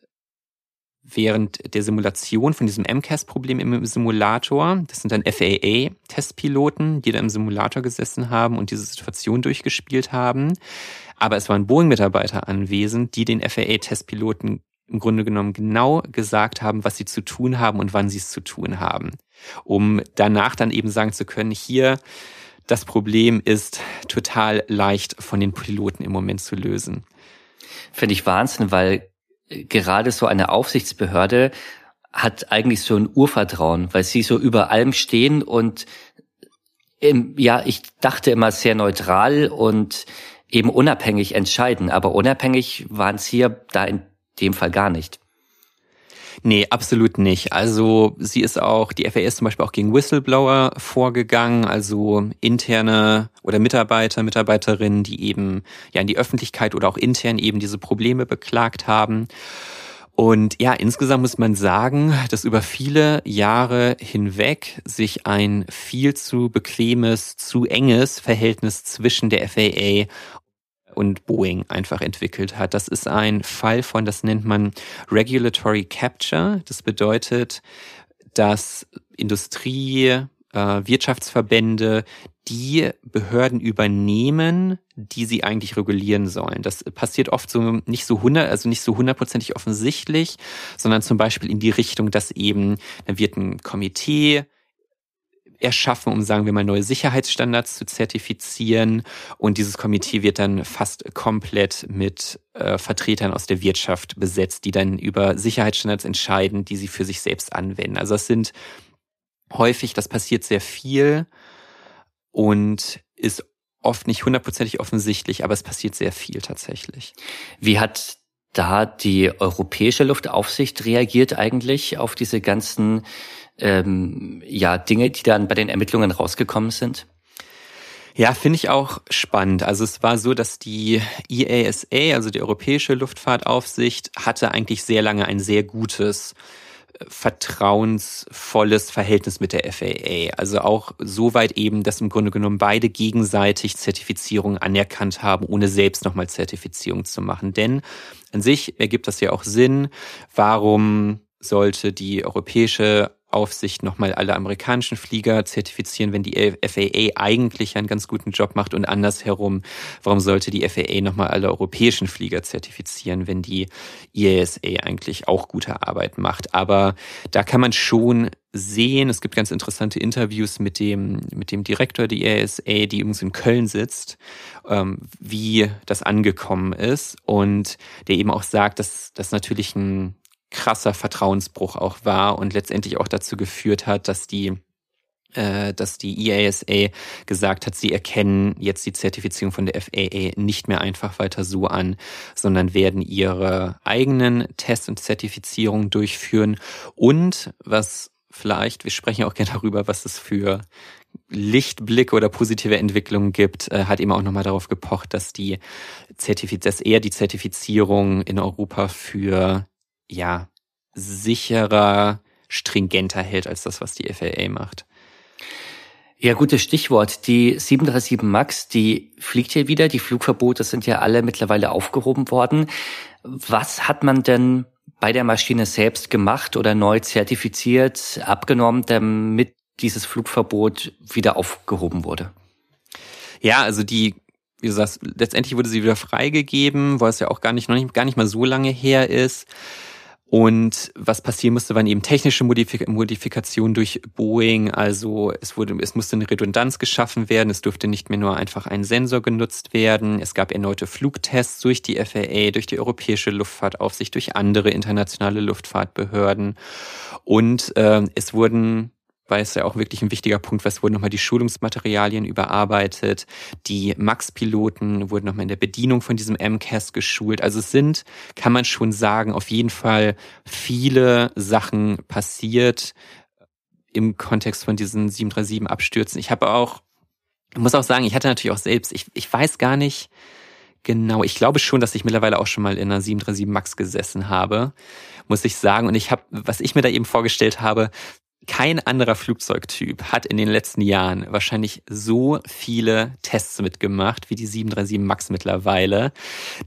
während der Simulation von diesem MCAS-Problem im Simulator, das sind dann FAA-Testpiloten, die da im Simulator gesessen haben und diese Situation durchgespielt haben. Aber es waren Boeing-Mitarbeiter anwesend, die den FAA-Testpiloten im Grunde genommen genau gesagt haben, was sie zu tun haben und wann sie es zu tun haben. Um danach dann eben sagen zu können, hier, das Problem ist total leicht von den Piloten im Moment zu lösen. Finde ich Wahnsinn, weil gerade so eine Aufsichtsbehörde hat eigentlich so ein Urvertrauen, weil sie so über allem stehen und im, ja, ich dachte immer sehr neutral und eben unabhängig entscheiden, aber unabhängig waren sie ja da in dem Fall gar nicht. Nee, absolut nicht. Also sie ist auch, die FAA ist zum Beispiel auch gegen Whistleblower vorgegangen, also interne oder Mitarbeiter, Mitarbeiterinnen, die eben ja in die Öffentlichkeit oder auch intern eben diese Probleme beklagt haben. Und ja, insgesamt muss man sagen, dass über viele Jahre hinweg sich ein viel zu bequemes, zu enges Verhältnis zwischen der FAA und Boeing einfach entwickelt hat. Das ist ein Fall von, das nennt man Regulatory Capture. Das bedeutet, dass Industrie, äh, Wirtschaftsverbände die Behörden übernehmen, die sie eigentlich regulieren sollen. Das passiert oft so nicht so hundert, also nicht so hundertprozentig offensichtlich, sondern zum Beispiel in die Richtung, dass eben, da wird ein Komitee erschaffen, um, sagen wir mal, neue Sicherheitsstandards zu zertifizieren. Und dieses Komitee wird dann fast komplett mit äh, Vertretern aus der Wirtschaft besetzt, die dann über Sicherheitsstandards entscheiden, die sie für sich selbst anwenden. Also es sind häufig, das passiert sehr viel und ist oft nicht hundertprozentig offensichtlich, aber es passiert sehr viel tatsächlich. Wie hat da die europäische Luftaufsicht reagiert eigentlich auf diese ganzen ähm, ja, Dinge, die dann bei den Ermittlungen rausgekommen sind? Ja, finde ich auch spannend. Also es war so, dass die EASA, also die Europäische Luftfahrtaufsicht, hatte eigentlich sehr lange ein sehr gutes vertrauensvolles Verhältnis mit der FAA. Also auch so weit eben, dass im Grunde genommen beide gegenseitig Zertifizierung anerkannt haben, ohne selbst nochmal Zertifizierung zu machen. Denn an sich ergibt das ja auch Sinn. Warum sollte die europäische Aufsicht nochmal alle amerikanischen Flieger zertifizieren, wenn die FAA eigentlich einen ganz guten Job macht und andersherum, warum sollte die FAA nochmal alle europäischen Flieger zertifizieren, wenn die IASA eigentlich auch gute Arbeit macht. Aber da kann man schon sehen, es gibt ganz interessante Interviews mit dem, mit dem Direktor der IASA, die übrigens in Köln sitzt, ähm, wie das angekommen ist und der eben auch sagt, dass das natürlich ein krasser Vertrauensbruch auch war und letztendlich auch dazu geführt hat, dass die äh, dass die EASA gesagt hat, sie erkennen jetzt die Zertifizierung von der FAA nicht mehr einfach weiter so an, sondern werden ihre eigenen Tests und Zertifizierungen durchführen. Und was vielleicht, wir sprechen auch gerne darüber, was es für Lichtblicke oder positive Entwicklungen gibt, äh, hat eben auch nochmal darauf gepocht, dass die Zertifiz dass er die Zertifizierung in Europa für ja, sicherer, stringenter hält als das, was die FAA macht. Ja, gutes Stichwort. Die 737 MAX, die fliegt hier wieder. Die Flugverbote sind ja alle mittlerweile aufgehoben worden. Was hat man denn bei der Maschine selbst gemacht oder neu zertifiziert, abgenommen, damit dieses Flugverbot wieder aufgehoben wurde? Ja, also die wie du sagst, letztendlich wurde sie wieder freigegeben, weil es ja auch gar nicht, noch nicht, gar nicht mal so lange her ist. Und was passieren musste, waren eben technische Modifik Modifikationen durch Boeing. Also es wurde, es musste eine Redundanz geschaffen werden. Es durfte nicht mehr nur einfach ein Sensor genutzt werden. Es gab erneute Flugtests durch die FAA, durch die Europäische Luftfahrtaufsicht, durch andere internationale Luftfahrtbehörden. Und äh, es wurden weil es ja auch wirklich ein wichtiger Punkt war. Es wurden nochmal die Schulungsmaterialien überarbeitet. Die MAX-Piloten wurden nochmal in der Bedienung von diesem MCAS geschult. Also es sind, kann man schon sagen, auf jeden Fall viele Sachen passiert im Kontext von diesen 737-Abstürzen. Ich habe auch, muss auch sagen, ich hatte natürlich auch selbst, ich, ich weiß gar nicht, Genau, ich glaube schon, dass ich mittlerweile auch schon mal in einer 737 Max gesessen habe, muss ich sagen. Und ich habe, was ich mir da eben vorgestellt habe, kein anderer Flugzeugtyp hat in den letzten Jahren wahrscheinlich so viele Tests mitgemacht wie die 737 MAX mittlerweile,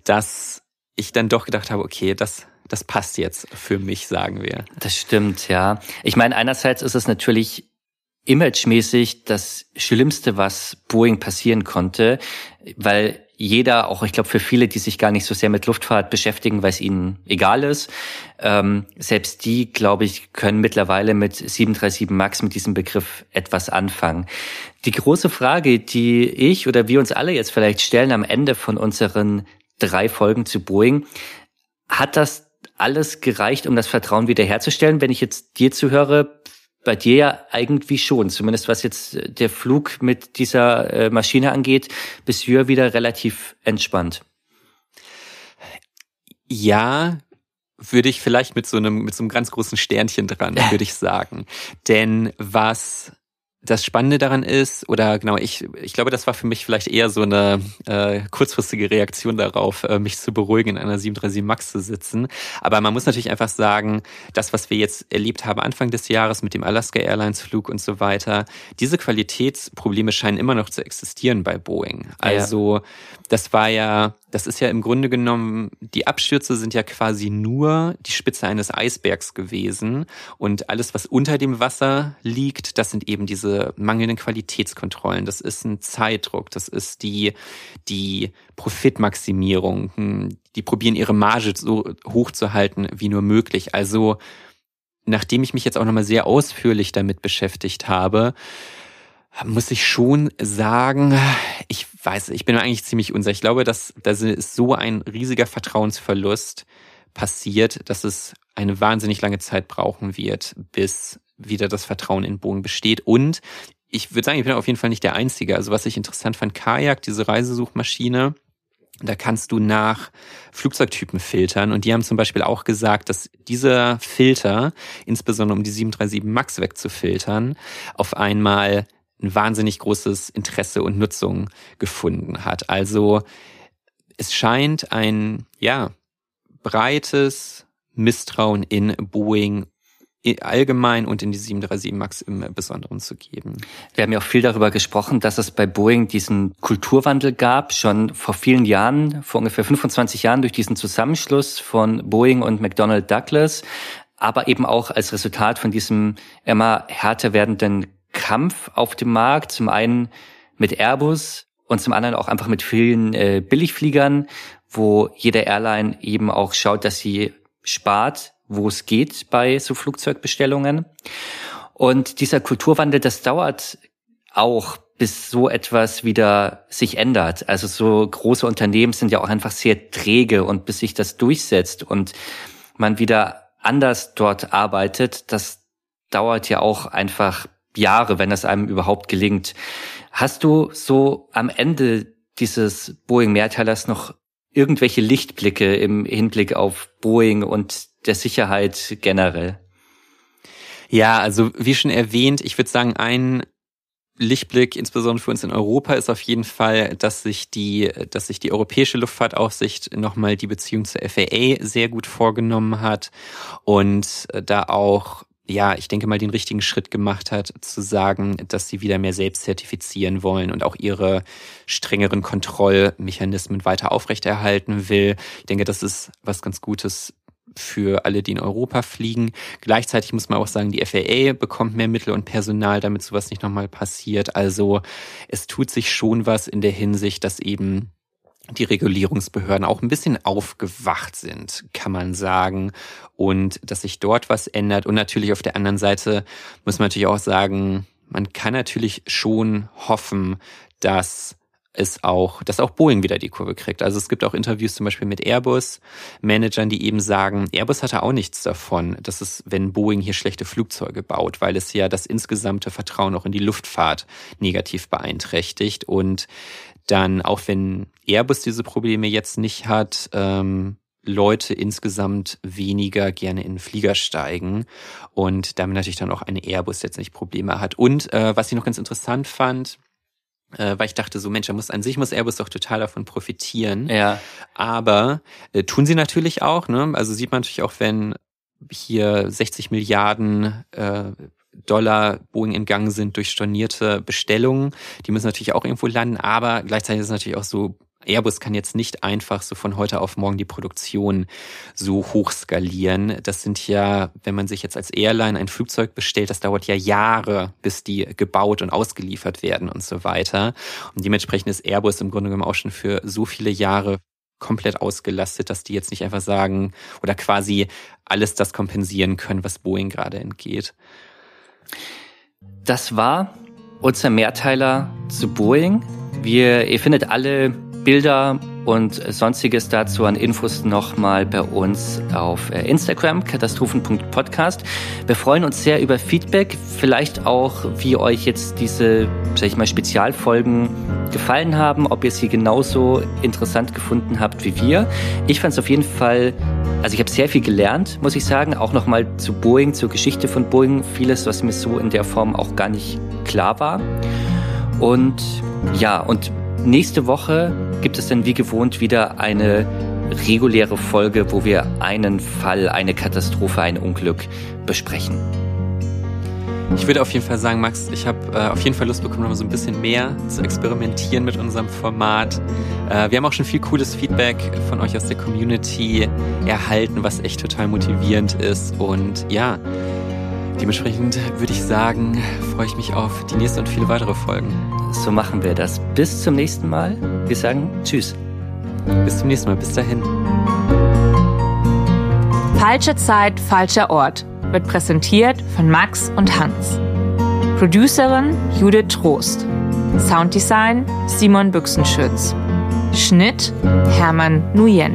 dass ich dann doch gedacht habe, okay, das, das passt jetzt für mich, sagen wir. Das stimmt, ja. Ich meine, einerseits ist es natürlich imagemäßig das Schlimmste, was Boeing passieren konnte, weil jeder, auch ich glaube für viele, die sich gar nicht so sehr mit Luftfahrt beschäftigen, weil es ihnen egal ist, ähm, selbst die, glaube ich, können mittlerweile mit 737 MAX mit diesem Begriff etwas anfangen. Die große Frage, die ich oder wir uns alle jetzt vielleicht stellen am Ende von unseren drei Folgen zu Boeing, hat das alles gereicht, um das Vertrauen wiederherzustellen? Wenn ich jetzt dir zuhöre, bei dir ja eigentlich schon, zumindest was jetzt der Flug mit dieser äh, Maschine angeht, bist du ja wieder relativ entspannt. Ja, würde ich vielleicht mit so einem, mit so einem ganz großen Sternchen dran, [laughs] würde ich sagen. Denn was das Spannende daran ist, oder genau, ich, ich glaube, das war für mich vielleicht eher so eine äh, kurzfristige Reaktion darauf, äh, mich zu beruhigen, in einer 737 Max zu sitzen. Aber man muss natürlich einfach sagen, das, was wir jetzt erlebt haben Anfang des Jahres mit dem Alaska Airlines Flug und so weiter, diese Qualitätsprobleme scheinen immer noch zu existieren bei Boeing. Also, ja. das war ja das ist ja im Grunde genommen, die Abstürze sind ja quasi nur die Spitze eines Eisbergs gewesen. Und alles, was unter dem Wasser liegt, das sind eben diese mangelnden Qualitätskontrollen. Das ist ein Zeitdruck. Das ist die, die Profitmaximierung. Hm, die probieren ihre Marge so hoch zu halten wie nur möglich. Also, nachdem ich mich jetzt auch nochmal sehr ausführlich damit beschäftigt habe, muss ich schon sagen, ich weiß, ich bin eigentlich ziemlich unsicher. Ich glaube, dass da ist so ein riesiger Vertrauensverlust passiert, dass es eine wahnsinnig lange Zeit brauchen wird, bis wieder das Vertrauen in Bogen besteht. Und ich würde sagen, ich bin auf jeden Fall nicht der Einzige. Also was ich interessant fand, Kajak, diese Reisesuchmaschine, da kannst du nach Flugzeugtypen filtern. Und die haben zum Beispiel auch gesagt, dass dieser Filter, insbesondere um die 737 MAX wegzufiltern, auf einmal ein wahnsinnig großes Interesse und Nutzung gefunden hat. Also es scheint ein, ja, breites Misstrauen in Boeing allgemein und in die 737 MAX im Besonderen zu geben. Wir haben ja auch viel darüber gesprochen, dass es bei Boeing diesen Kulturwandel gab, schon vor vielen Jahren, vor ungefähr 25 Jahren durch diesen Zusammenschluss von Boeing und McDonnell Douglas, aber eben auch als Resultat von diesem immer härter werdenden Kampf auf dem Markt, zum einen mit Airbus und zum anderen auch einfach mit vielen äh, Billigfliegern, wo jede Airline eben auch schaut, dass sie spart wo es geht bei so Flugzeugbestellungen. Und dieser Kulturwandel, das dauert auch, bis so etwas wieder sich ändert. Also so große Unternehmen sind ja auch einfach sehr träge und bis sich das durchsetzt und man wieder anders dort arbeitet, das dauert ja auch einfach Jahre, wenn es einem überhaupt gelingt. Hast du so am Ende dieses Boeing-Mehrteilers noch irgendwelche Lichtblicke im Hinblick auf Boeing und der Sicherheit generell? Ja, also wie schon erwähnt, ich würde sagen, ein Lichtblick, insbesondere für uns in Europa, ist auf jeden Fall, dass sich die, dass sich die Europäische Luftfahrtaufsicht nochmal die Beziehung zur FAA sehr gut vorgenommen hat und da auch ja, ich denke mal, den richtigen Schritt gemacht hat, zu sagen, dass sie wieder mehr selbst zertifizieren wollen und auch ihre strengeren Kontrollmechanismen weiter aufrechterhalten will. Ich denke, das ist was ganz Gutes für alle, die in Europa fliegen. Gleichzeitig muss man auch sagen, die FAA bekommt mehr Mittel und Personal, damit sowas nicht nochmal passiert. Also es tut sich schon was in der Hinsicht, dass eben die Regulierungsbehörden auch ein bisschen aufgewacht sind, kann man sagen, und dass sich dort was ändert. Und natürlich auf der anderen Seite muss man natürlich auch sagen, man kann natürlich schon hoffen, dass ist auch, dass auch Boeing wieder die Kurve kriegt. Also es gibt auch Interviews zum Beispiel mit Airbus-Managern, die eben sagen, Airbus hatte auch nichts davon, dass es, wenn Boeing hier schlechte Flugzeuge baut, weil es ja das insgesamte Vertrauen auch in die Luftfahrt negativ beeinträchtigt. Und dann, auch wenn Airbus diese Probleme jetzt nicht hat, ähm, Leute insgesamt weniger gerne in den Flieger steigen und damit natürlich dann auch eine Airbus jetzt nicht Probleme hat. Und äh, was ich noch ganz interessant fand, äh, weil ich dachte so, Mensch, da muss an sich muss Airbus doch total davon profitieren. Ja. Aber äh, tun sie natürlich auch, ne? Also sieht man natürlich auch, wenn hier 60 Milliarden äh, Dollar Boeing in Gang sind durch stornierte Bestellungen. Die müssen natürlich auch irgendwo landen, aber gleichzeitig ist es natürlich auch so, Airbus kann jetzt nicht einfach so von heute auf morgen die Produktion so hoch skalieren. Das sind ja, wenn man sich jetzt als Airline ein Flugzeug bestellt, das dauert ja Jahre, bis die gebaut und ausgeliefert werden und so weiter. Und dementsprechend ist Airbus im Grunde genommen auch schon für so viele Jahre komplett ausgelastet, dass die jetzt nicht einfach sagen oder quasi alles das kompensieren können, was Boeing gerade entgeht. Das war unser Mehrteiler zu Boeing. Wir, ihr findet alle Bilder und sonstiges dazu an Infos nochmal bei uns auf äh, Instagram, katastrophen.podcast. Wir freuen uns sehr über Feedback, vielleicht auch, wie euch jetzt diese, sag ich mal, Spezialfolgen gefallen haben, ob ihr sie genauso interessant gefunden habt wie wir. Ich fand es auf jeden Fall, also ich habe sehr viel gelernt, muss ich sagen, auch nochmal zu Boeing, zur Geschichte von Boeing, vieles, was mir so in der Form auch gar nicht klar war. Und ja, und Nächste Woche gibt es dann wie gewohnt wieder eine reguläre Folge, wo wir einen Fall, eine Katastrophe, ein Unglück besprechen. Ich würde auf jeden Fall sagen, Max, ich habe äh, auf jeden Fall Lust bekommen, noch so ein bisschen mehr zu experimentieren mit unserem Format. Äh, wir haben auch schon viel cooles Feedback von euch aus der Community erhalten, was echt total motivierend ist. Und ja, dementsprechend würde ich sagen, freue ich mich auf die nächste und viele weitere Folgen. So machen wir das. Bis zum nächsten Mal. Wir sagen Tschüss. Bis zum nächsten Mal. Bis dahin. Falsche Zeit, falscher Ort wird präsentiert von Max und Hans. Producerin Judith Trost. Sounddesign Simon Büchsenschütz. Schnitt Hermann Nuyen.